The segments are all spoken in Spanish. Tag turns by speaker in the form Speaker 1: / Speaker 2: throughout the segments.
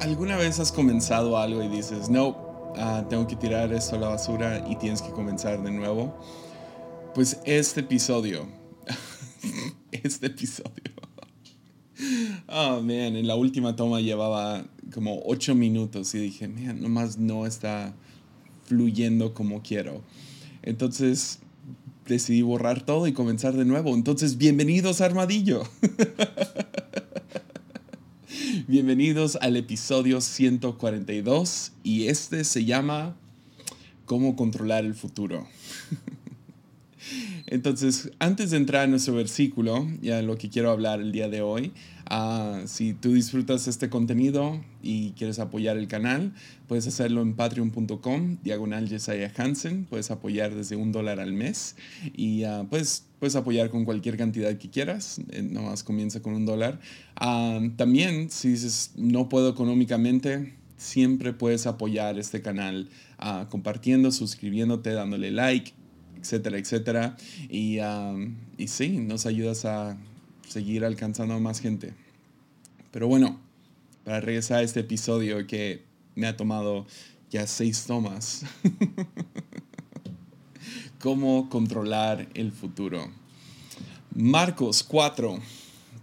Speaker 1: ¿Alguna vez has comenzado algo y dices, no, ah, tengo que tirar esto a la basura y tienes que comenzar de nuevo? Pues este episodio, este episodio, oh man, en la última toma llevaba como ocho minutos y dije, man, nomás no está fluyendo como quiero. Entonces decidí borrar todo y comenzar de nuevo. Entonces, bienvenidos a Armadillo. Bienvenidos al episodio 142 y este se llama ¿Cómo controlar el futuro? Entonces, antes de entrar en nuestro versículo, ya lo que quiero hablar el día de hoy, uh, si tú disfrutas este contenido y quieres apoyar el canal, puedes hacerlo en patreon.com, diagonal Jesiah Hansen, puedes apoyar desde un dólar al mes y uh, puedes, puedes apoyar con cualquier cantidad que quieras, eh, nomás comienza con un dólar. Uh, también, si dices, no puedo económicamente, siempre puedes apoyar este canal compartiendo, suscribiéndote, dándole like, etcétera, etcétera. Y sí, nos ayudas a seguir alcanzando a más gente. Pero bueno, para regresar a este episodio que me ha tomado ya seis tomas. ¿Cómo controlar el futuro? Marcos 4,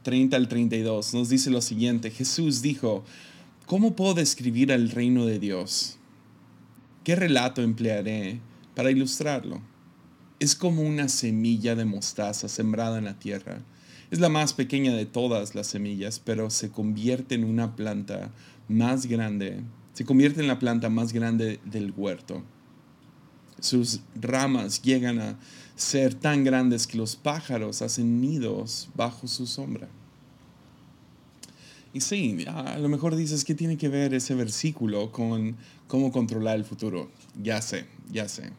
Speaker 1: 30 al 32 nos dice lo siguiente. Jesús dijo, ¿cómo puedo describir el reino de Dios? ¿Qué relato emplearé para ilustrarlo? Es como una semilla de mostaza sembrada en la tierra. Es la más pequeña de todas las semillas, pero se convierte en una planta más grande. Se convierte en la planta más grande del huerto. Sus ramas llegan a ser tan grandes que los pájaros hacen nidos bajo su sombra. Y sí, a lo mejor dices, ¿qué tiene que ver ese versículo con cómo controlar el futuro? Ya sé, ya sé.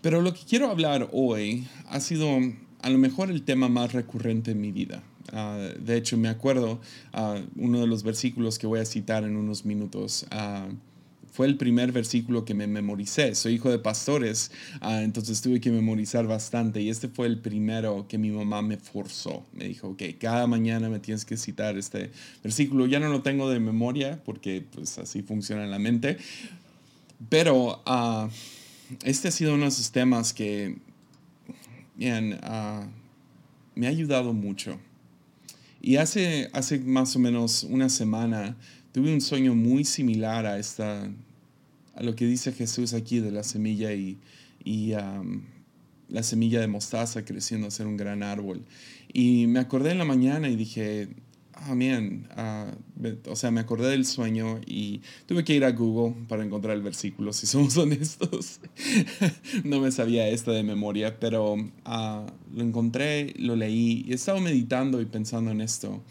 Speaker 1: Pero lo que quiero hablar hoy ha sido a lo mejor el tema más recurrente en mi vida. Ah, de hecho, me acuerdo uh, uno de los versículos que voy a citar en unos minutos. Uh, fue el primer versículo que me memoricé. Soy hijo de pastores, entonces tuve que memorizar bastante. Y este fue el primero que mi mamá me forzó. Me dijo, ok, cada mañana me tienes que citar este versículo. Ya no lo tengo de memoria porque pues así funciona la mente. Pero este ha sido uno de esos temas que uh, me ha ayudado mucho. Y hace, hace más o menos una semana tuve un sueño muy similar a, esta, a lo que dice Jesús aquí de la semilla y, y la semilla de mostaza creciendo a ser un gran árbol. Y me acordé en la mañana y dije, ah, man, ah, o sea, me acordé del sueño y tuve que ir a Google para encontrar el versículo, si somos honestos. no me sabía esta de memoria, pero ah, lo encontré, lo leí y he estado meditando y pensando en esto.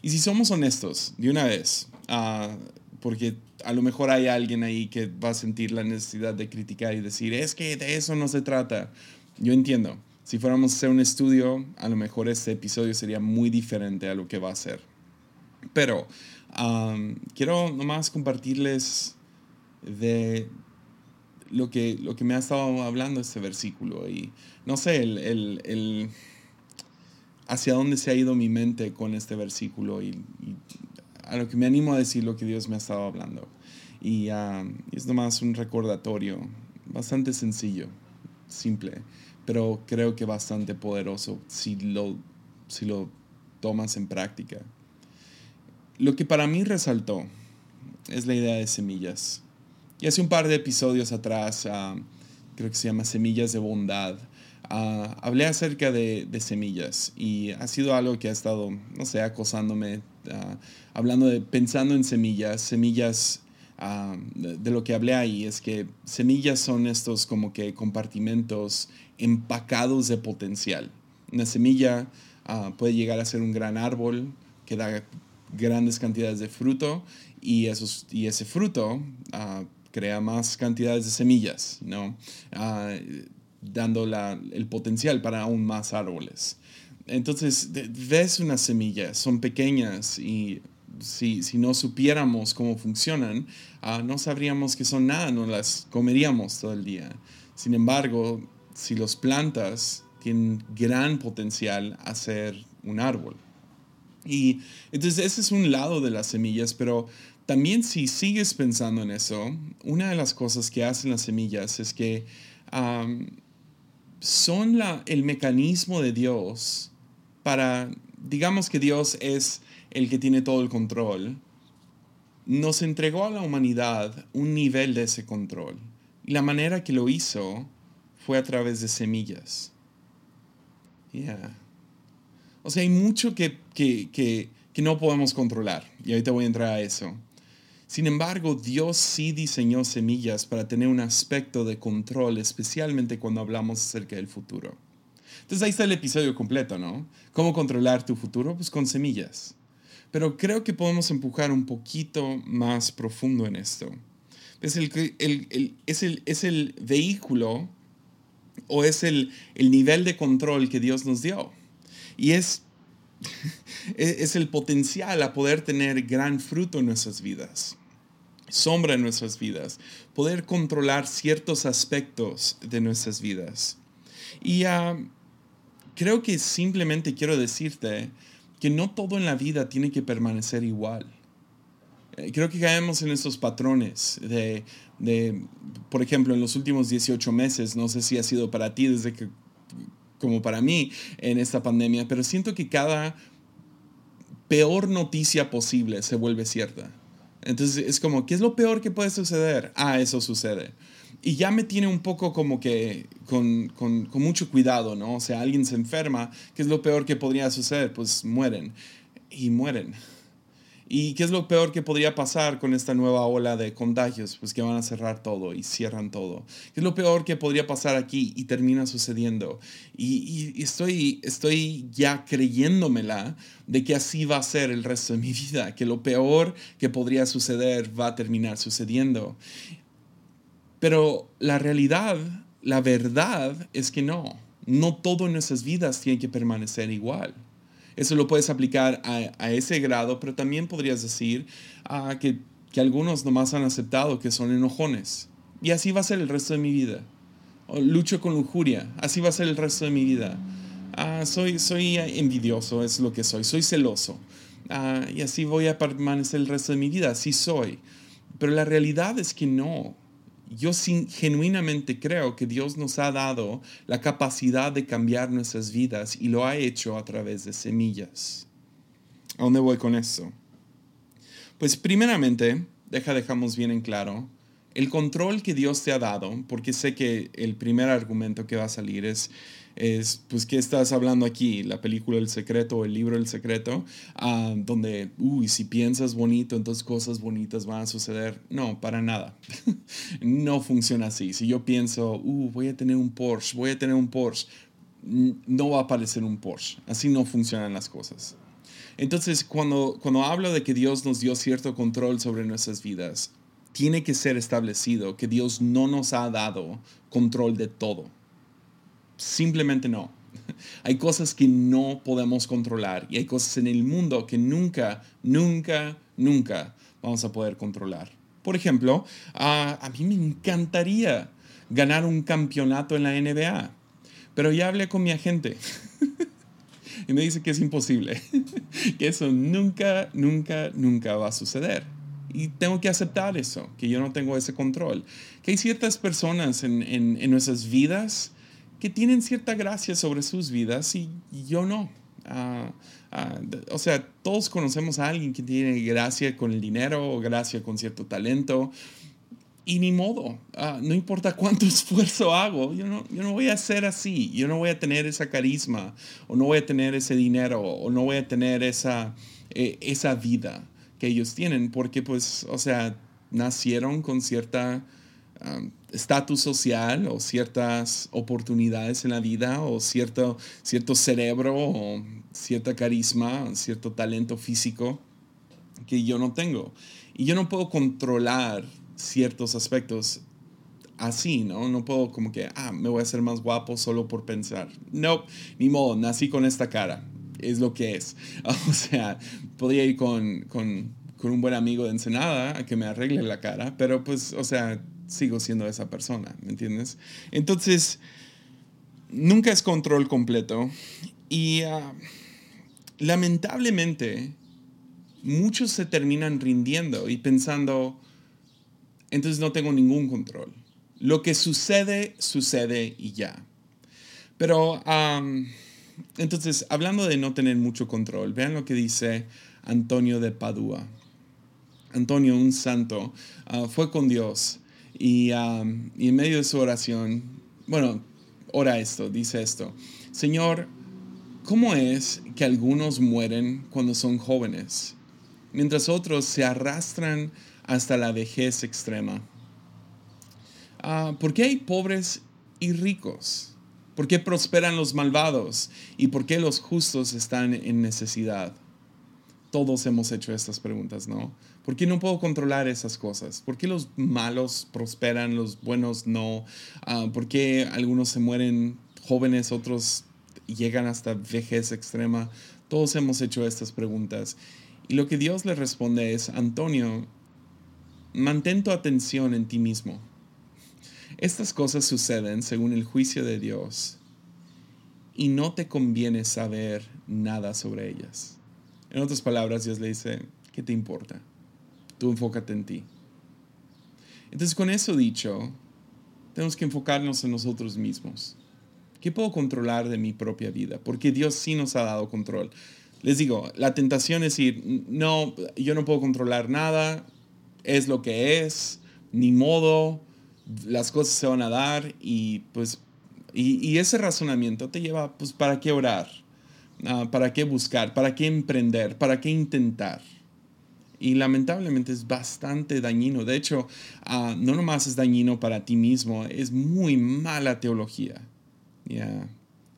Speaker 1: Y si somos honestos, de una vez, ah, porque a lo mejor hay alguien ahí que va a sentir la necesidad de criticar y decir, es que de eso no se trata. Yo entiendo. Si fuéramos a hacer un estudio, a lo mejor este episodio sería muy diferente a lo que va a ser. Pero quiero nomás compartirles de lo que, lo que me ha estado hablando este versículo. Y no sé, el, el, hacia dónde se ha ido mi mente con este versículo y, a lo que me animo a decir lo que Dios me ha estado hablando. Y es nomás un recordatorio bastante sencillo, simple, pero creo que bastante poderoso si lo, si lo tomas en práctica. Lo que para mí resaltó es la idea de semillas. Y hace un par de episodios atrás, ah, creo que se llama Semillas de Bondad, ah, hablé acerca de, semillas y ha sido algo que ha estado, no sé, acosándome, ah, hablando de, pensando en semillas, semillas, de, de, lo que hablé ahí es que semillas son estos como que compartimentos empacados de potencial. Una semilla puede llegar a ser un gran árbol que da grandes cantidades de fruto y, esos, y ese fruto ah, crea más cantidades de semillas, ¿no? Ah, dando el potencial para aún más árboles. Entonces, ves unas semillas, son pequeñas y si, si, no supiéramos cómo funcionan, ah, no sabríamos que son nada, no las comeríamos todo el día. Sin embargo, si los plantas, tienen gran potencial a ser un árbol. Y entonces ese es un lado de las semillas, pero también si sigues pensando en eso, una de las cosas que hacen las semillas es que son la, el mecanismo de Dios para, digamos que Dios es el que tiene todo el control, nos entregó a la humanidad un nivel de ese control. Y la manera que lo hizo fue a través de semillas. Yeah. O sea, hay mucho que, que, que, que no podemos controlar. Y ahorita voy a entrar a eso. Sin embargo, Dios sí diseñó semillas para tener un aspecto de control, especialmente cuando hablamos acerca del futuro. Entonces ahí está el episodio completo, ¿no? ¿Cómo controlar tu futuro? Pues con semillas. Pero creo que podemos empujar un poquito más profundo en esto. Es el, es el, es el vehículo o es el, el nivel de control que Dios nos dio. Y es, es el potencial a poder tener gran fruto en nuestras vidas, sombra en nuestras vidas, poder controlar ciertos aspectos de nuestras vidas. Y ah, creo que simplemente quiero decirte que no todo en la vida tiene que permanecer igual. Eh, creo que caemos en esos patrones de, de, por ejemplo, en los últimos 18 meses, no sé si ha sido para ti desde que, como para mí en esta pandemia, pero siento que cada peor noticia posible se vuelve cierta. Entonces es como, ¿qué es lo peor que puede suceder? Ah, eso sucede y ya me tiene un poco como que con, con, mucho cuidado, ¿no? O sea, alguien se enferma, ¿qué es lo peor que podría suceder? Pues mueren y mueren. ¿Y qué es lo peor que podría pasar con esta nueva ola de contagios? Pues que van a cerrar todo y cierran todo. ¿Qué es lo peor que podría pasar aquí y termina sucediendo? Y, estoy, estoy ya creyéndomela de que así va a ser el resto de mi vida, que lo peor que podría suceder va a terminar sucediendo. Pero la realidad, la verdad es que no. No todo en nuestras vidas tiene que permanecer igual. Eso lo puedes aplicar a, ese grado, pero también podrías decir ah, que, que, algunos nomás han aceptado que son enojones. Y así va a ser el resto de mi vida. O lucho con lujuria. Así va a ser el resto de mi vida. Ah, soy, soy envidioso, es lo que soy. Soy celoso. Ah, y así voy a permanecer el resto de mi vida. Así soy. Pero la realidad es que no yo genuinamente creo que Dios nos ha dado la capacidad de cambiar nuestras vidas y lo ha hecho a través de semillas. ¿A dónde voy con eso? Pues primeramente, deja, dejamos bien en claro, el control que Dios te ha dado, porque sé que el primer argumento que va a salir es, es pues, ¿qué estás hablando aquí? La película El Secreto el libro El Secreto, ah, donde, uy, si piensas bonito, entonces cosas bonitas van a suceder. No, para nada. no funciona así. Si yo pienso, uh, voy a tener un Porsche, voy a tener un Porsche, no va a aparecer un Porsche. Así no funcionan las cosas. Entonces, cuando, cuando hablo de que Dios nos dio cierto control sobre nuestras vidas, tiene que ser establecido que Dios no nos ha dado control de todo. Simplemente no. Hay cosas que no podemos controlar y hay cosas en el mundo que nunca, nunca, nunca vamos a poder controlar. Por ejemplo, a mí me encantaría ganar un campeonato en la NBA, pero ya hablé con mi agente y me dice que es imposible, que eso nunca, nunca, nunca va a suceder. Y tengo que aceptar eso, que yo no tengo ese control. Que hay ciertas personas en, en, nuestras vidas que tienen cierta gracia sobre sus vidas y, yo no. Ah, ah, o sea, todos conocemos a alguien que tiene gracia con el dinero o gracia con cierto talento. Y ni modo, ah, no importa cuánto esfuerzo hago, yo no, yo no voy a ser así, yo no voy a tener esa carisma, o no voy a tener ese dinero, o no voy a tener esa, eh, esa vida que ellos tienen, porque pues, o sea, nacieron con cierta estatus social o ciertas oportunidades en la vida o cierto, cierto cerebro o cierta carisma, cierto talento físico que yo no tengo. Y yo no puedo controlar ciertos aspectos así, ¿no? No puedo como que, ah, me voy a hacer más guapo solo por pensar. No, ni modo, nací con esta cara es lo que es. O sea, podría ir con, con, con, un buen amigo de Ensenada a que me arregle la cara, pero pues, o sea, sigo siendo esa persona, ¿me entiendes? Entonces, nunca es control completo y, ah, lamentablemente, muchos se terminan rindiendo y pensando, entonces no tengo ningún control. Lo que sucede, sucede y ya. Pero, entonces, hablando de no tener mucho control, vean lo que dice Antonio de Padua. Antonio, un santo, ah, fue con Dios y, y en medio de su oración, bueno, ora esto, dice esto, Señor, ¿cómo es que algunos mueren cuando son jóvenes, mientras otros se arrastran hasta la vejez extrema? Ah, ¿Por qué hay pobres y ricos? ¿Por qué prosperan los malvados? ¿Y por qué los justos están en necesidad? Todos hemos hecho estas preguntas, ¿no? ¿Por qué no puedo controlar esas cosas? ¿Por qué los malos prosperan, los buenos no? Ah, ¿Por qué algunos se mueren jóvenes, otros llegan hasta vejez extrema? Todos hemos hecho estas preguntas. Y lo que Dios le responde es, Antonio, mantén tu atención en ti mismo. Estas cosas suceden según el juicio de Dios y no te conviene saber nada sobre ellas. En otras palabras, Dios le dice, ¿qué te importa? Tú enfócate en ti. Entonces, con eso dicho, tenemos que enfocarnos en nosotros mismos. ¿Qué puedo controlar de mi propia vida? Porque Dios sí nos ha dado control. Les digo, la tentación es decir, no, yo no puedo controlar nada, es lo que es, ni modo, las cosas se van a dar y pues, y, ese razonamiento te lleva, pues, ¿para qué orar? Ah, ¿Para qué buscar? ¿Para qué emprender? ¿Para qué intentar? y lamentablemente es bastante dañino. De hecho, uh, no nomás es dañino para ti mismo, es muy mala teología. Yeah.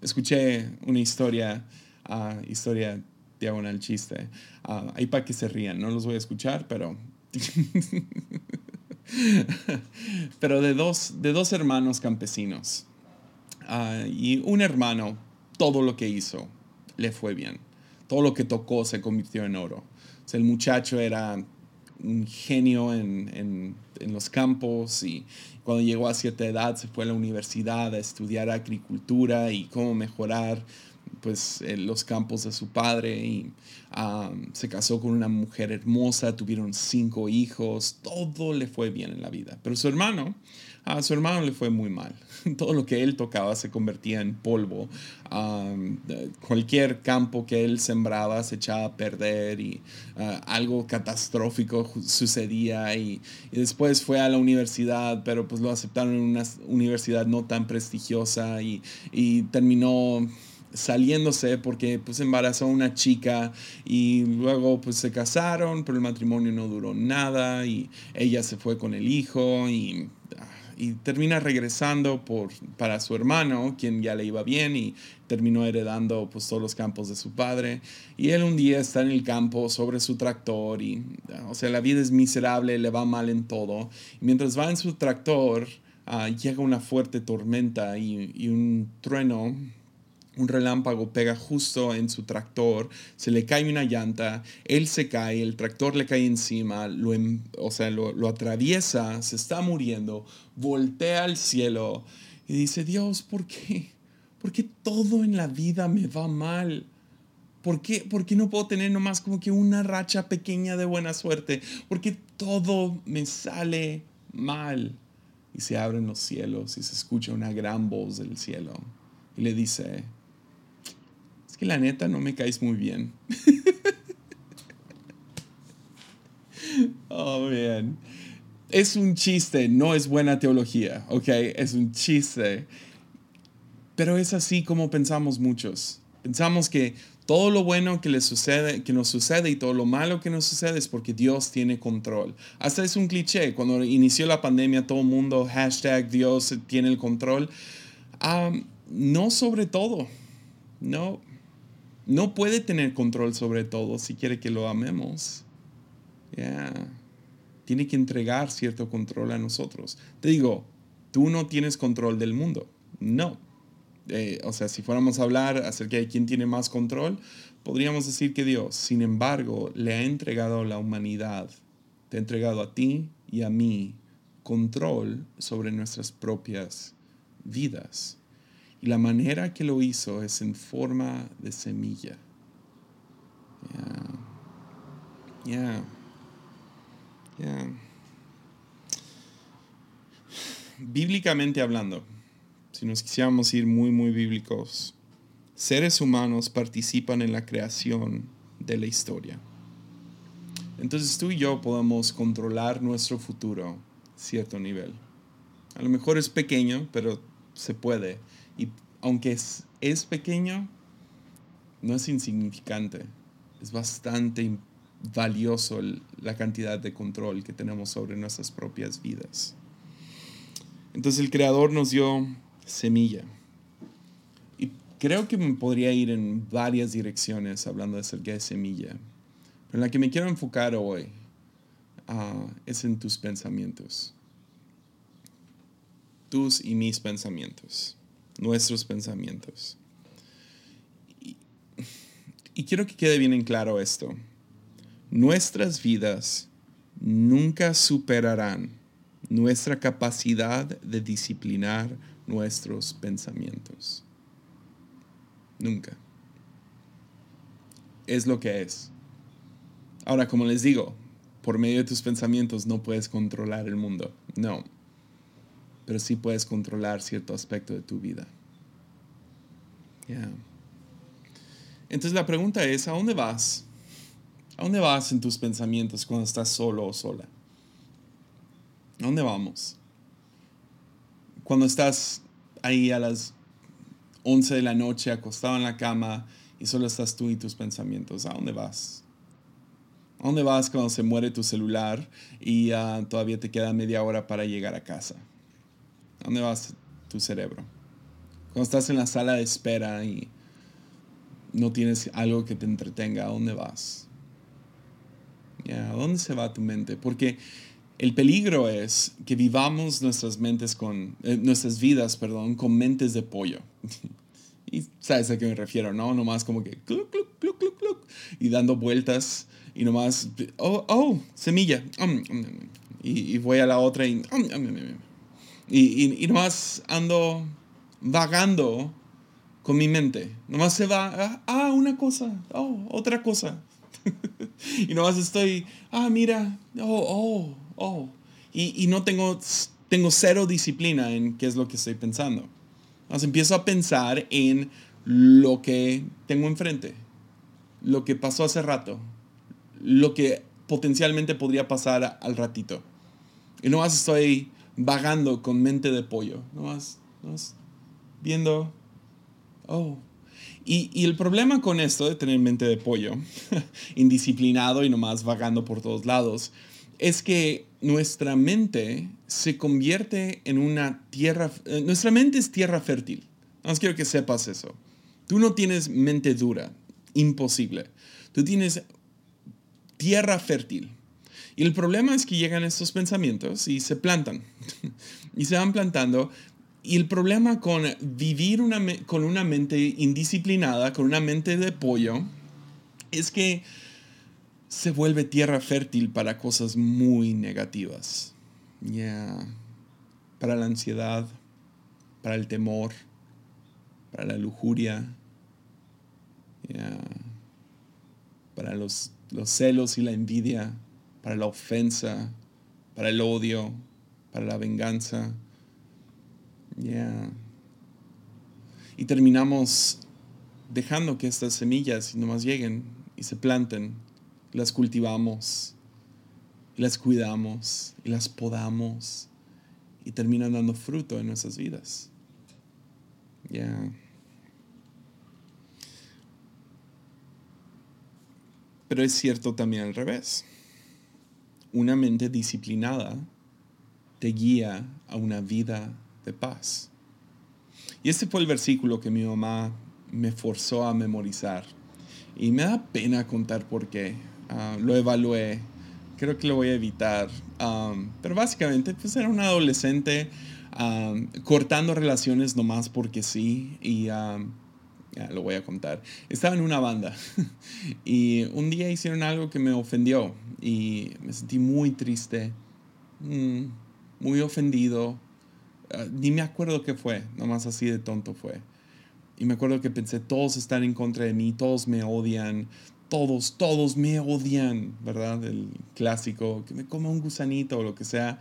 Speaker 1: Escuché una historia, uh, historia diagonal chiste. Ahí para que se rían, no los voy a escuchar, pero... pero de dos, de dos hermanos campesinos. y un hermano, todo lo que hizo le fue bien. Todo lo que tocó se convirtió en oro el muchacho era un genio en, los campos y cuando llegó a cierta edad se fue a la universidad a estudiar agricultura y cómo mejorar pues los campos de su padre y se casó con una mujer hermosa, tuvieron cinco hijos, todo le fue bien en la vida. Pero su hermano a su hermano le fue muy mal. Todo lo que él tocaba se convertía en polvo. cualquier campo que él sembraba se echaba a perder y ah, algo catastrófico sucedía. Y, después fue a la universidad, pero pues lo aceptaron en una universidad no tan prestigiosa y, y terminó saliéndose porque pues embarazó a una chica y luego pues se casaron, pero el matrimonio no duró nada y ella se fue con el hijo y y termina regresando por, para su hermano, quien ya le iba bien y terminó heredando pues, todos los campos de su padre. Y él un día está en el campo sobre su tractor y, o sea, la vida es miserable, le va mal en todo. Mientras va en su tractor, ah, llega una fuerte tormenta y, y un trueno un relámpago pega justo en su tractor, se le cae una llanta, él se cae, el tractor le cae encima, lo, em, o sea, lo, atraviesa, se está muriendo, voltea al cielo y dice, Dios, ¿por qué? ¿Por qué todo en la vida me va mal? ¿Por qué, ¿Por qué no puedo tener nomás como que una racha pequeña de buena suerte? ¿Por qué todo me sale mal? Y se abren los cielos y se escucha una gran voz del cielo y le dice, la neta no me caes muy bien. oh, bien. Es un chiste, no es buena teología, ¿ok? Es un chiste. Pero es así como pensamos muchos. Pensamos que todo lo bueno que, le sucede, que nos sucede y todo lo malo que nos sucede es porque Dios tiene control. Hasta es un cliché. Cuando inició la pandemia, todo el mundo, hashtag Dios tiene el control. Ah, no sobre todo. No, no puede tener control sobre todo si quiere que lo amemos. Tiene que entregar cierto control a nosotros. Te digo, tú no tienes control del mundo. No. Eh, o sea, si fuéramos a hablar acerca de quién tiene más control, podríamos decir que Dios. Sin embargo, le ha entregado a la humanidad, te ha entregado a ti y a mí control sobre nuestras propias vidas. Y la manera que lo hizo es en forma de semilla. Yeah. Yeah. Bíblicamente hablando, si nos quisiéramos ir muy, muy bíblicos, seres humanos participan en la creación de la historia. Entonces tú y yo podemos controlar nuestro futuro a cierto nivel. A lo mejor es pequeño, pero se puede. Y aunque es, es pequeño, no es insignificante. Es bastante valioso la cantidad de control que tenemos sobre nuestras propias vidas. Entonces el Creador nos dio semilla. Y creo que me podría ir en varias direcciones hablando acerca de semilla. Pero en la que me quiero enfocar hoy ah, es en tus pensamientos. Tus y mis pensamientos. Nuestros pensamientos. Y, quiero que quede bien en claro esto. Nuestras vidas nunca superarán nuestra capacidad de disciplinar nuestros pensamientos. Nunca. Es lo que es. Ahora, como les digo, por medio de tus pensamientos no puedes controlar el mundo. No. Pero sí puedes controlar cierto aspecto de tu vida. Entonces la pregunta es, ¿a dónde vas? ¿A dónde vas en tus pensamientos cuando estás solo o sola? ¿A dónde vamos? Cuando estás ahí a las 11 de la noche acostado en la cama y solo estás tú y tus pensamientos, ¿a dónde vas? ¿A dónde vas cuando se muere tu celular y ah, todavía te queda media hora para llegar a casa? ¿A dónde vas tu cerebro? Cuando estás en la sala de espera y no tienes algo que te entretenga, ¿a dónde vas? ¿A dónde se va tu mente? Porque el peligro es que vivamos nuestras mentes con, eh, nuestras vidas, perdón, con mentes de pollo. y sabes a qué me refiero, ¿no? Nomás como que cluc, cluc, cluc, cluc, cluc, y dando vueltas y nomás, oh, oh, semilla. y, voy a la otra y, y, y, nomás ando vagando con mi mente. Nomás se va, ah, ah una cosa, oh, otra cosa. y nomás estoy, ah, mira, oh, oh oh, y, no tengo, tengo cero disciplina en qué es lo que estoy pensando. Entonces empiezo a pensar en lo que tengo enfrente, lo que pasó hace rato, lo que potencialmente podría pasar al ratito. Y no más estoy vagando con mente de pollo, no más, viendo, oh. Y, y, el problema con esto de tener mente de pollo, indisciplinado y nomás vagando por todos lados, es que nuestra mente se convierte en una tierra, eh, nuestra mente es tierra fértil. Nada quiero que sepas eso. Tú no tienes mente dura, imposible. Tú tienes tierra fértil. Y el problema es que llegan estos pensamientos y se plantan. y se van plantando. Y el problema con vivir una, con una mente indisciplinada, con una mente de pollo, es que se vuelve tierra fértil para cosas muy negativas. Ya. Para la ansiedad, para el temor, para la lujuria, para los, los celos y la envidia, para la ofensa, para el odio, para la venganza. Y terminamos dejando que estas semillas nomás lleguen y se planten las cultivamos, y las cuidamos, y las podamos, y terminan dando fruto en nuestras vidas. Ya. Pero es cierto también al revés. Una mente disciplinada te guía a una vida de paz. Y este fue el versículo que mi mamá me forzó a memorizar. Y me da pena contar por qué. Ah, lo evalué. Creo que lo voy a evitar. pero básicamente, pues era un adolescente cortando relaciones nomás porque sí. Y ya lo voy a contar. Estaba en una banda y un día hicieron algo que me ofendió y me sentí muy triste, mm, muy ofendido. Ah, ni me acuerdo qué fue, nomás así de tonto fue. Y me acuerdo que pensé, todos están en contra de mí, todos me odian, todos, todos me odian, ¿verdad? El clásico, que me coma un gusanito o lo que sea.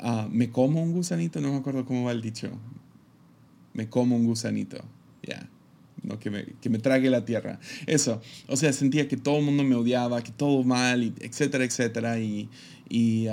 Speaker 1: Ah, me como un gusanito, no me acuerdo cómo va el dicho. Me como un gusanito, ya. No, que me, que me trague la tierra. Eso, o sea, sentía que todo el mundo me odiaba, que todo mal, y etcétera, etcétera. Y, y,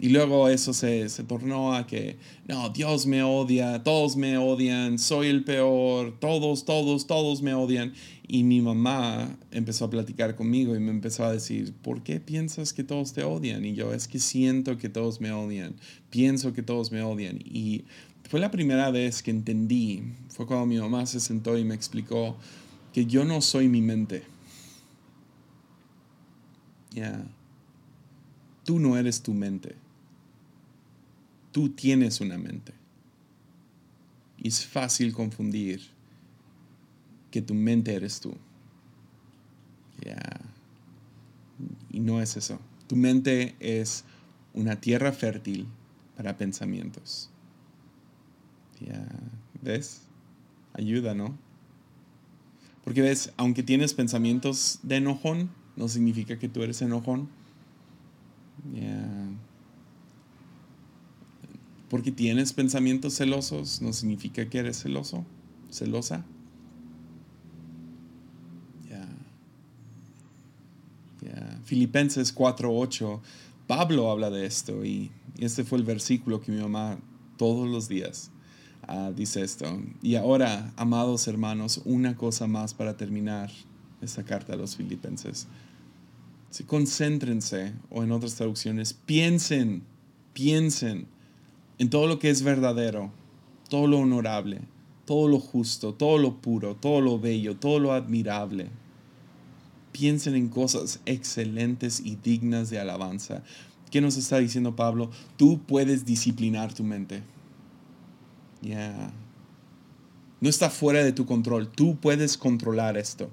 Speaker 1: y, luego eso se, se, tornó a que, no, Dios me odia, todos me odian, soy el peor, todos, todos, todos me odian. Y mi mamá empezó a platicar conmigo y me empezó a decir, ¿por qué piensas que todos te odian? Y yo, es que siento que todos me odian, pienso que todos me odian. Y fue la primera vez que entendí, fue cuando mi mamá se sentó y me explicó que yo no soy mi mente. Ya. Tú no eres tu mente. Tú tienes una mente. Y es fácil confundir que tu mente eres tú. Ya. Y no es eso. Tu mente es una tierra fértil para pensamientos. Ya. ¿Ves? Ayuda, ¿no? Porque ves, aunque tienes pensamientos de enojón, no significa que tú eres enojón porque tienes pensamientos celosos no significa que eres celoso, celosa. Filipenses 4:8, Pablo habla de esto y, este fue el versículo que mi mamá todos los días ah, dice esto. Y ahora, amados hermanos, una cosa más para terminar esta carta a los filipenses concéntrense, o en otras traducciones, piensen, piensen en todo lo que es verdadero, todo lo honorable, todo lo justo, todo lo puro, todo lo bello, todo lo admirable. Piensen en cosas excelentes y dignas de alabanza. ¿Qué nos está diciendo Pablo? Tú puedes disciplinar tu mente. No está fuera de tu control. Tú puedes controlar esto.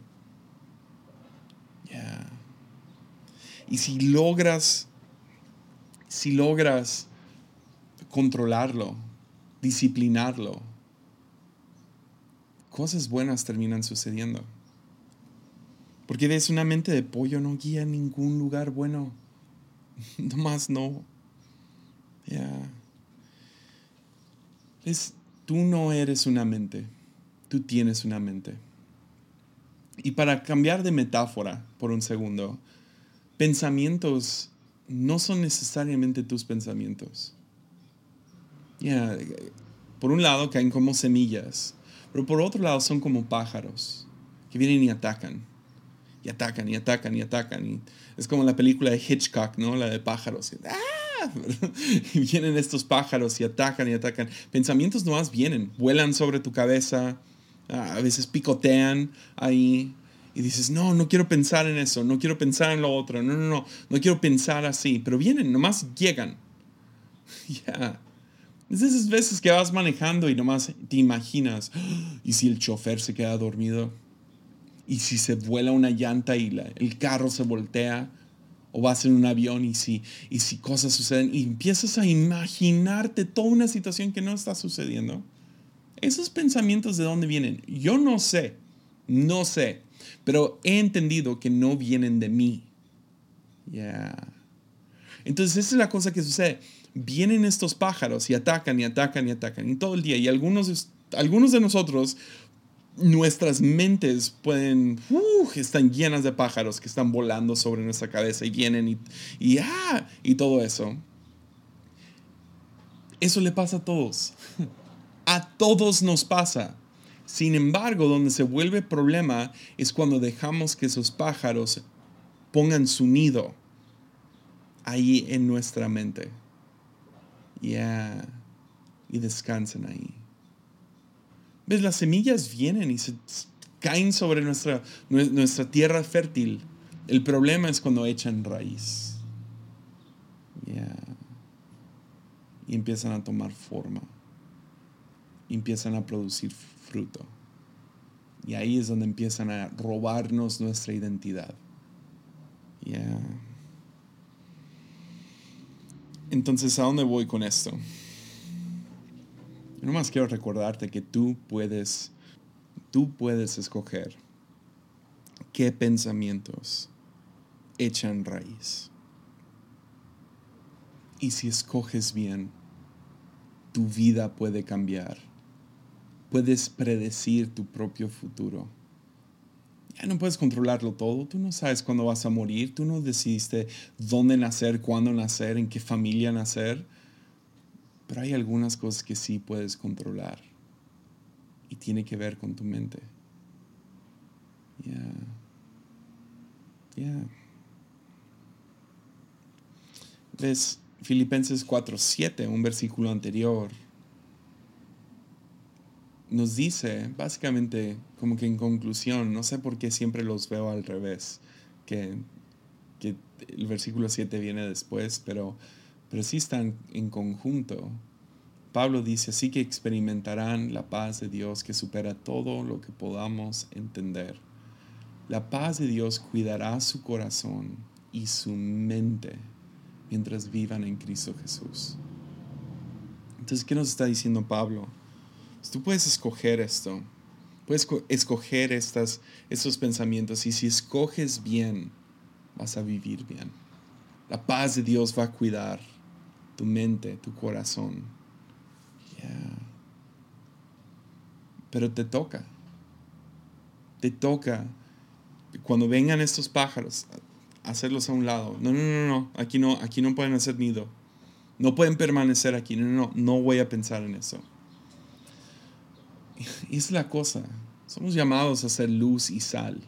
Speaker 1: Y si logras, si logras controlarlo, disciplinarlo, cosas buenas terminan sucediendo. Porque ves, una mente de pollo no guía a ningún lugar bueno. Nomás no. Ya. Es, tú no eres una mente. Tú tienes una mente. Y para cambiar de metáfora por un segundo, pensamientos no son necesariamente tus pensamientos. Por un lado caen como semillas, pero por otro lado son como pájaros que vienen y atacan, y atacan, y atacan, y atacan. Y es como la película de Hitchcock, ¿no? La de pájaros. ¡Ah! Y vienen estos pájaros y atacan y atacan. Pensamientos no más vienen, vuelan sobre tu cabeza, a veces picotean ahí, y dices, no, no quiero pensar en eso, no quiero pensar en lo otro, no, no, no, no quiero pensar así, pero vienen, nomás llegan. Ya. Es de esas veces que vas manejando y nomás te imaginas, ah, ¿y si el chofer se queda dormido? ¿Y si se vuela una llanta y el carro se voltea? ¿O vas en un avión y si, y si cosas suceden? Y empiezas a imaginarte toda una situación que no está sucediendo. Esos pensamientos de dónde vienen, yo no sé, no sé pero he entendido que no vienen de mí. Ya. Entonces, esa es la cosa que sucede. Vienen estos pájaros y atacan y atacan y atacan y todo el día. Y algunos, algunos de nosotros, nuestras mentes pueden, uh, están llenas de pájaros que están volando sobre nuestra cabeza y vienen y, y, ah, y todo eso. Eso le pasa a todos. A todos nos pasa. Sin embargo, donde se vuelve problema es cuando dejamos que esos pájaros pongan su nido ahí en nuestra mente. Ya. Y descansen ahí. ¿Ves? Las semillas vienen y se caen sobre nuestra, nuestra tierra fértil. El problema es cuando echan raíz. Ya. Y empiezan a tomar forma. Y empiezan a producir fruto. Y ahí es donde empiezan a robarnos nuestra identidad. Entonces, ¿a dónde voy con esto? Nomás quiero recordarte que tú puedes, tú puedes escoger qué pensamientos echan raíz. Y si escoges bien, tu vida puede cambiar. Puedes predecir tu propio futuro. Ya no puedes controlarlo todo. Tú no sabes cuándo vas a morir. Tú no decidiste dónde nacer, cuándo nacer, en qué familia nacer. Pero hay algunas cosas que sí puedes controlar. Y tiene que ver con tu mente. Ya. Ya. ¿Ves? Filipenses 4:7, un versículo anterior, nos dice, básicamente, como que en conclusión, no sé por qué siempre los veo al revés, que, que el versículo 7 viene después, pero, pero sí en conjunto. Pablo dice, así que experimentarán la paz de Dios que supera todo lo que podamos entender. La paz de Dios cuidará su corazón y su mente mientras vivan en Cristo Jesús. Entonces, ¿qué nos está diciendo Pablo? Pues tú puedes escoger esto, puedes escoger estas, estos pensamientos y si escoges bien, vas a vivir bien. La paz de Dios va a cuidar tu mente, tu corazón. Pero te toca. Te toca. Cuando vengan estos pájaros, hacerlos a un lado. No, no, no, no, aquí no, aquí no pueden hacer nido. No pueden permanecer aquí. No, no, no, no voy a pensar en eso. Es la cosa. Somos llamados a ser luz y sal.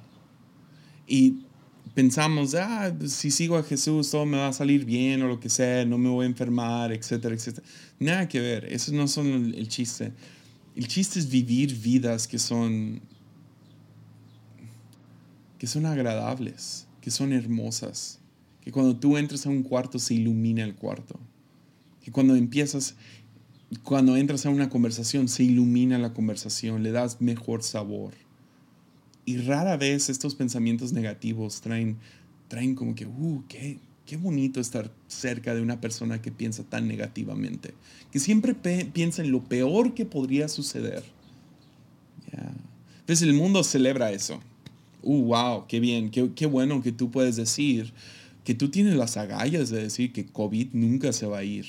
Speaker 1: Y pensamos, ah, si sigo a Jesús todo me va a salir bien o lo que sea, no me voy a enfermar, etcétera, etcétera. Nada que ver. Eso no son el chiste. El chiste es vivir vidas que son que son agradables que son hermosas, que cuando tú entras a un cuarto se ilumina el cuarto, que cuando empiezas, cuando entras a una conversación se ilumina la conversación, le das mejor sabor. Y rara vez estos pensamientos negativos traen, traen como que, uh, qué, qué bonito estar cerca de una persona que piensa tan negativamente, que siempre piensa en lo peor que podría suceder. Entonces el mundo celebra eso uh, wow, qué bien, qué, qué bueno que tú puedes decir que tú tienes las agallas de decir que COVID nunca se va a ir.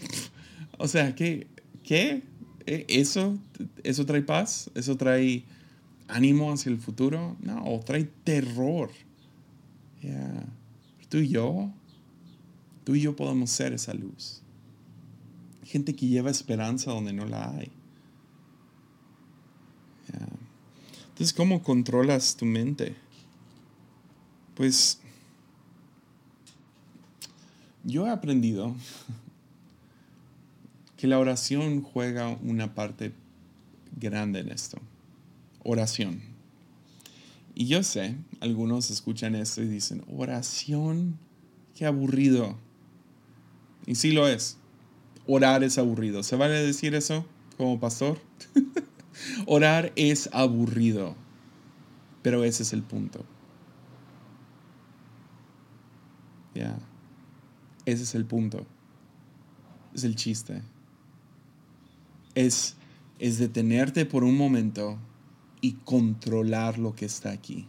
Speaker 1: o sea, ¿qué? ¿Qué? ¿E, ¿Eso, ¿Eso trae paz? ¿Eso trae ánimo hacia el futuro? No, trae terror. Tú y yo, tú y yo podemos ser esa luz. Gente que lleva esperanza donde no la hay. Entonces, ¿cómo controlas tu mente? Pues yo he aprendido que la oración juega una parte grande en esto. Oración. Y yo sé, algunos escuchan esto y dicen, oración, qué aburrido. Y sí lo es. Orar es aburrido. ¿Se vale decir eso como pastor? Orar es aburrido, pero ese es el punto. Ya, ese es el punto. Es el chiste. Es, es detenerte por un momento y controlar lo que está aquí.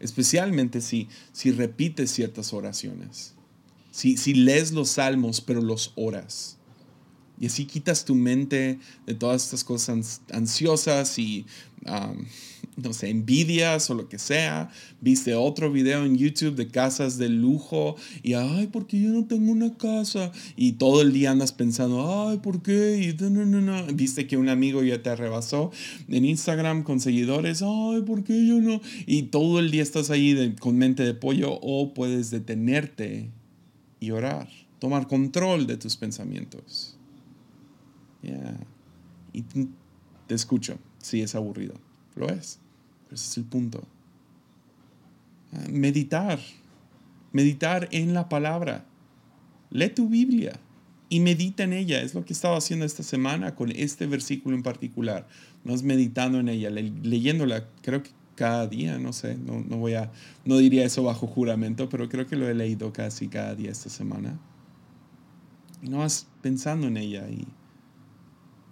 Speaker 1: Especialmente si, si repites ciertas oraciones. Si, si lees los salmos pero los oras y así quitas tu mente de todas estas cosas ansiosas y, no sé, envidias o lo que sea. Viste otro video en YouTube de casas de lujo y, ay, ¿por qué yo no tengo una casa? Y todo el día andas pensando, ay, ¿por qué? Y no, no, no. Viste que un amigo ya te rebasó en Instagram con seguidores, ay, ¿por qué yo no? Y todo el día estás ahí con mente de pollo o puedes detenerte y orar, tomar control de tus pensamientos. Y te escucho, sí es aburrido, lo es, pero ese es el punto. Ah, meditar, meditar en la palabra. Lee tu Biblia y medita en ella. Es lo que he estado haciendo esta semana con este versículo en particular. No es meditando en ella, leyéndola, creo que cada día, no sé, no, no, voy a, no diría eso bajo juramento, pero creo que lo he leído casi cada día esta semana. Y no vas pensando en ella y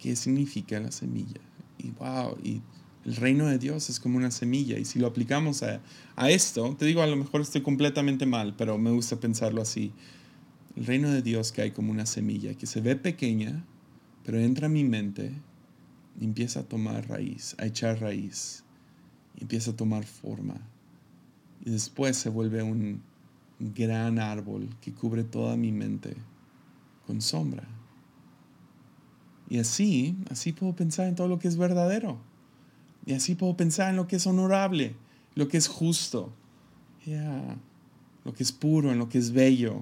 Speaker 1: qué significa la semilla. Y wow, y El reino de Dios es como una semilla y si lo aplicamos a, a esto, te digo, a lo mejor estoy completamente mal, pero me gusta pensarlo así. El reino de Dios que hay como una semilla que se ve pequeña, pero entra a mi mente y empieza a tomar raíz, a echar raíz, empieza a tomar forma. Y después se vuelve un gran árbol que cubre toda mi mente con sombra. Y así, así puedo pensar en todo lo que es verdadero. Y así puedo pensar en lo que es honorable, lo que es justo, lo que es puro, en lo que es bello.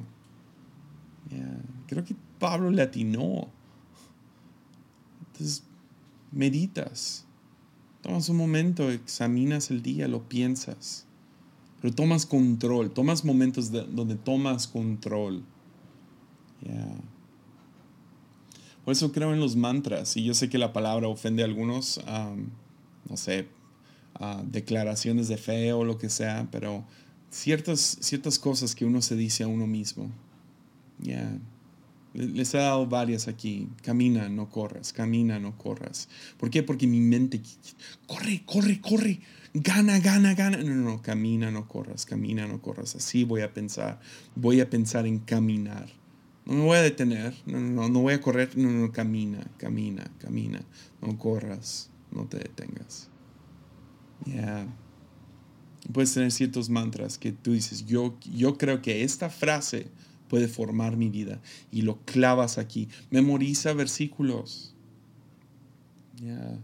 Speaker 1: Creo que Pablo le atinó. Entonces, meditas, tomas un momento, examinas el día, lo piensas, pero tomas control, tomas momentos donde tomas control. Por eso creo en los mantras, y yo sé que la palabra ofende a algunos no sé, declaraciones de fe o lo que sea, pero ciertas, ciertas cosas que uno se dice a uno mismo. Ya. Les he dado varias aquí. Camina, no corras. Camina, no corras. ¿Por qué? Porque mi mente, corre, corre, corre. Gana, gana, gana. No, no. Camina, no corras. Camina, no corras. Así voy a pensar. Voy a pensar en caminar. No me voy a detener. No, no, no. Voy a correr. No, no. Camina, camina, camina. No corras no te detengas. Ya. Puedes tener ciertos mantras que tú dices, yo, yo creo que esta frase puede formar mi vida y lo clavas aquí. Memoriza versículos. Ya.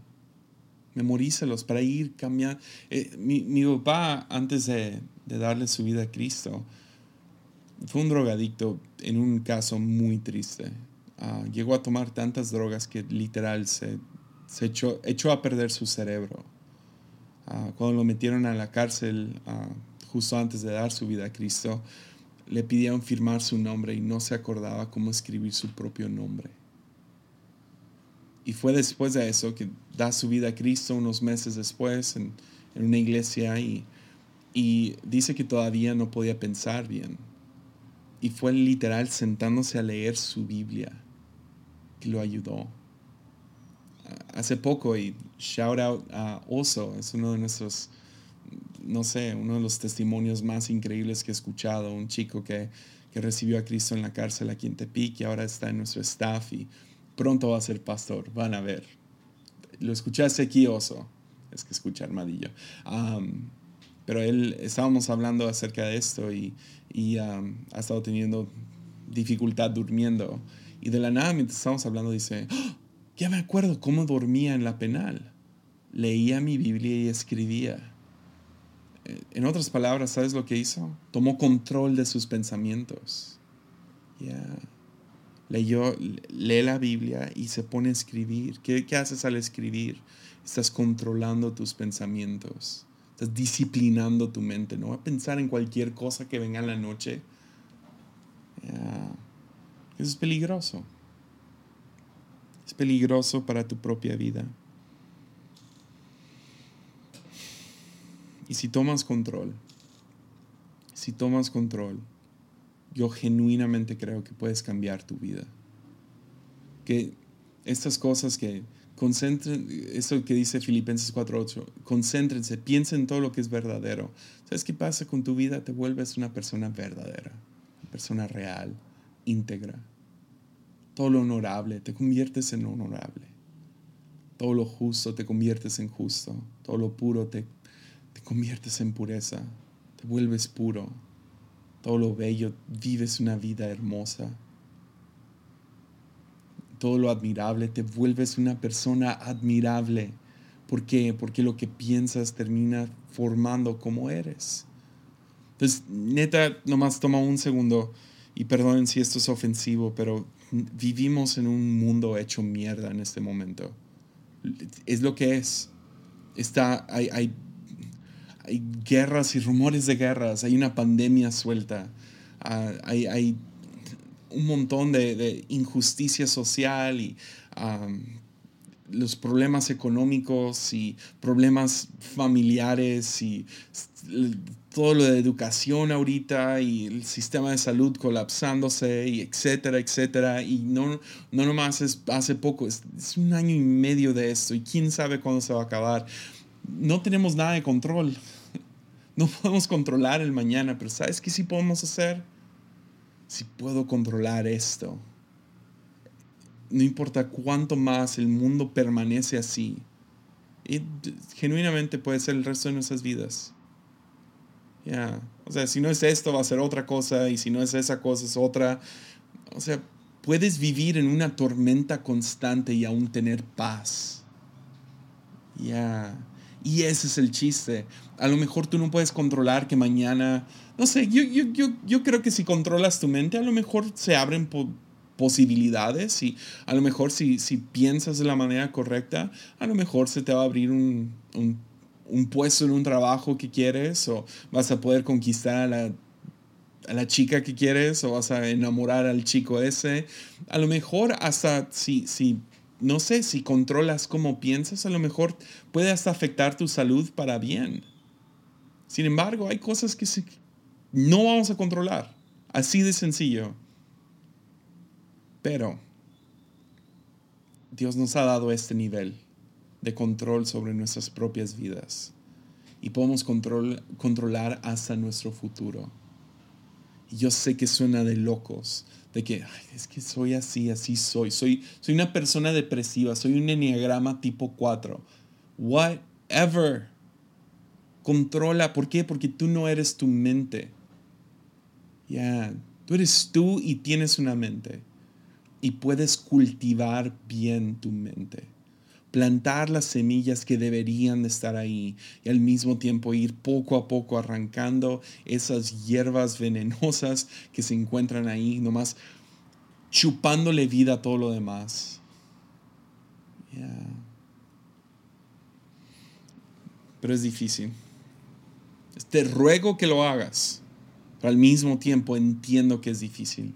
Speaker 1: Memorízalos para ir cambiando. Eh, mi, mi, papá, antes de, de darle su vida a Cristo, fue un drogadicto en un caso muy triste. Ah, llegó a tomar tantas drogas que literal se se echó, echó a perder su cerebro. Ah, cuando lo metieron a la cárcel ah, justo antes de dar su vida a Cristo, le pidieron firmar su nombre y no se acordaba cómo escribir su propio nombre. Y fue después de eso que da su vida a Cristo unos meses después en, una iglesia y dice que todavía no podía pensar bien. Y fue literal sentándose a leer su Biblia que lo ayudó hace poco y shout out a Oso, es uno de nuestros, no sé, uno de los testimonios más increíbles que he escuchado, un chico que, que recibió a Cristo en la cárcel aquí en Tepic y ahora está en nuestro staff y pronto va a ser pastor, van a ver. Lo escuchaste aquí, Oso, es que escucha Armadillo. Pero él, estábamos hablando acerca de esto y, y ha estado teniendo dificultad durmiendo. Y de la nada, mientras estábamos hablando, dice, ¡Oh! Ya me acuerdo cómo dormía en la penal. Leía mi Biblia y escribía. Eh, en otras palabras, ¿sabes lo que hizo? Tomó control de sus pensamientos. Ya. Leyó, lee la Biblia y se pone a escribir. ¿Qué, ¿Qué, haces al escribir? Estás controlando tus pensamientos. Estás disciplinando tu mente. No va a pensar en cualquier cosa que venga en la noche. Eso es peligroso. Es peligroso para tu propia vida. Y si tomas control, si tomas control, yo genuinamente creo que puedes cambiar tu vida. Que estas cosas que concentren, esto que dice Filipenses 4:8, concéntrense, piensen en todo lo que es verdadero. ¿Sabes qué pasa con tu vida? Te vuelves una persona verdadera, una persona real, íntegra todo lo honorable, te conviertes en honorable. Todo lo justo, te conviertes en justo. Todo lo puro, te, te conviertes en pureza. Te vuelves puro. Todo lo bello, vives una vida hermosa. Todo lo admirable, te vuelves una persona admirable. ¿Por qué? Porque lo que piensas termina formando como eres. Entonces, neta, nomás toma un segundo y perdonen si esto es ofensivo, pero vivimos en un mundo hecho mierda en este momento. Es lo que es. Está, hay, hay, guerras y rumores de guerras, hay una pandemia suelta, ah, hay, un montón de, de injusticia social y los problemas económicos y problemas familiares y todo lo de educación ahorita y el sistema de salud colapsándose y etcétera, etcétera. Y no, no nomás es hace poco, es, un año y medio de esto y quién sabe cuándo se va a acabar. no tenemos nada de control. No podemos controlar el mañana, pero ¿sabes qué sí podemos hacer? Si puedo controlar esto, no importa cuánto más el mundo permanece así, y genuinamente puede ser el resto de nuestras vidas. Ya, o sea, si no es esto, va a ser otra cosa, y si no es esa cosa, es otra. O sea, puedes vivir en una tormenta constante y aún tener paz. Ya. Y ese es el chiste. A lo mejor tú no puedes controlar que mañana, no sé, yo, yo, yo, yo creo que si controlas tu mente, a lo mejor se abren posibilidades y a lo mejor si, si piensas de la manera correcta, a lo mejor se te va a abrir un, un, un puesto en un trabajo que quieres o vas a poder conquistar a la, a la chica que quieres o vas a enamorar al chico ese. A lo mejor hasta si, si no sé, si controlas cómo piensas, a lo mejor puede hasta afectar tu salud para bien. Sin embargo, hay cosas que no vamos a controlar. Así de sencillo. Pero Dios nos ha dado este nivel de control sobre nuestras propias vidas y podemos controlar hasta nuestro futuro. Y yo sé que suena de locos, de que es que soy así, así soy. soy. Soy una persona depresiva, soy un enneagrama tipo 4. Whatever. Controla. ¿Por qué? Porque tú no eres tu mente. Ya, tú eres tú y tienes una mente y puedes cultivar bien tu mente. Plantar las semillas que deberían de estar ahí y al mismo tiempo ir poco a poco arrancando esas hierbas venenosas que se encuentran ahí, nomás chupándole vida a todo lo demás. Pero es difícil. Te ruego que lo hagas, pero al mismo tiempo entiendo que es difícil.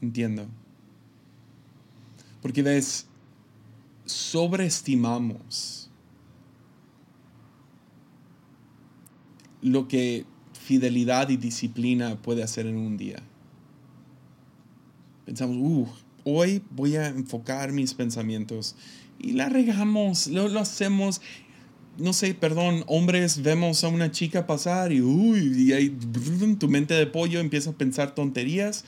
Speaker 1: Entiendo. Porque ves, sobreestimamos lo que fidelidad y disciplina puede hacer en un día. Pensamos, uh, hoy voy a enfocar mis pensamientos y la regamos, lo, lo hacemos no sé, perdón, hombres, vemos a una chica pasar y, uy, tu mente de pollo empieza a pensar tonterías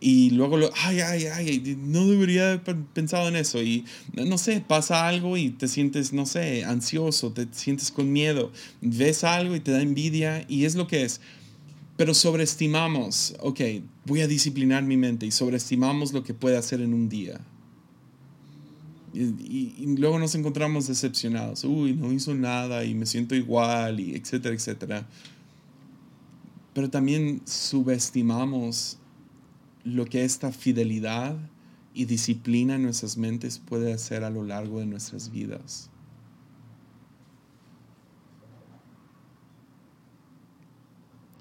Speaker 1: y luego, lo, ay, ay, ay, no debería haber pensado en eso. Y no sé, pasa algo y te sientes, no sé, ansioso, te sientes con miedo, ves algo y te da envidia y es lo que es. Pero sobreestimamos, ok, voy a disciplinar mi mente y sobreestimamos lo que puede hacer en un día. Y, y, luego nos encontramos decepcionados. Uy, no hizo nada y me siento igual y etcétera, etcétera. Pero también subestimamos lo que esta fidelidad y disciplina en nuestras mentes puede hacer a lo largo de nuestras vidas.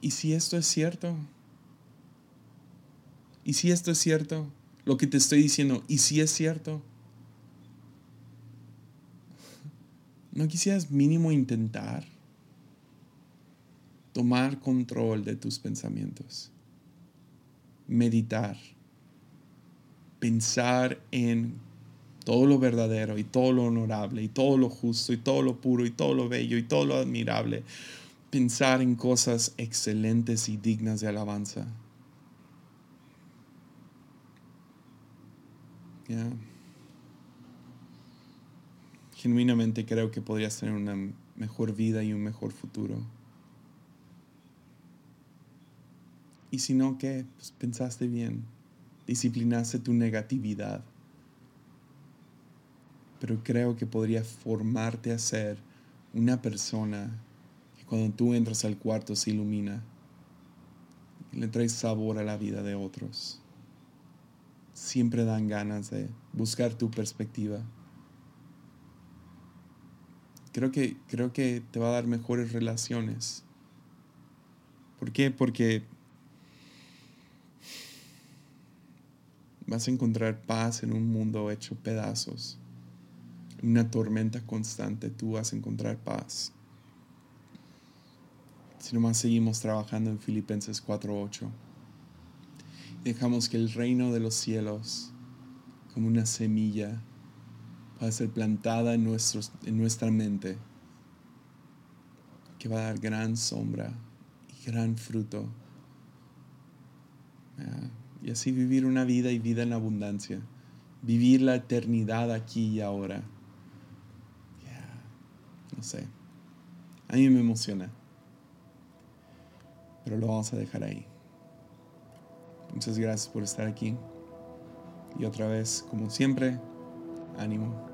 Speaker 1: ¿Y si esto es cierto? ¿Y si esto es cierto? Lo que te estoy diciendo, ¿y si es cierto? ¿No quisieras mínimo intentar tomar control de tus pensamientos? Meditar, pensar en todo lo verdadero y todo lo honorable y todo lo justo y todo lo puro y todo lo bello y todo lo admirable. Pensar en cosas excelentes y dignas de alabanza. Genuinamente creo que podrías tener una mejor vida y un mejor futuro. Y si no, ¿qué? Pues pensaste bien, disciplinaste tu negatividad. Pero creo que podría formarte a ser una persona que cuando tú entras al cuarto se ilumina le traes sabor a la vida de otros. Siempre dan ganas de buscar tu perspectiva. Creo que, creo que te va a dar mejores relaciones. ¿Por qué? Porque Vas a encontrar paz en un mundo hecho pedazos. Una tormenta constante tú vas a encontrar paz. Si nomás seguimos trabajando en Filipenses 4.8. Dejamos que el reino de los cielos, como una semilla, va a ser plantada en, nuestros, en nuestra mente, que va a dar gran sombra y gran fruto. Y así vivir una vida y vida en abundancia. Vivir la eternidad aquí y ahora. No sé. A mí me emociona. Pero lo vamos a dejar ahí. Muchas gracias por estar aquí. Y otra vez, como siempre, ánimo.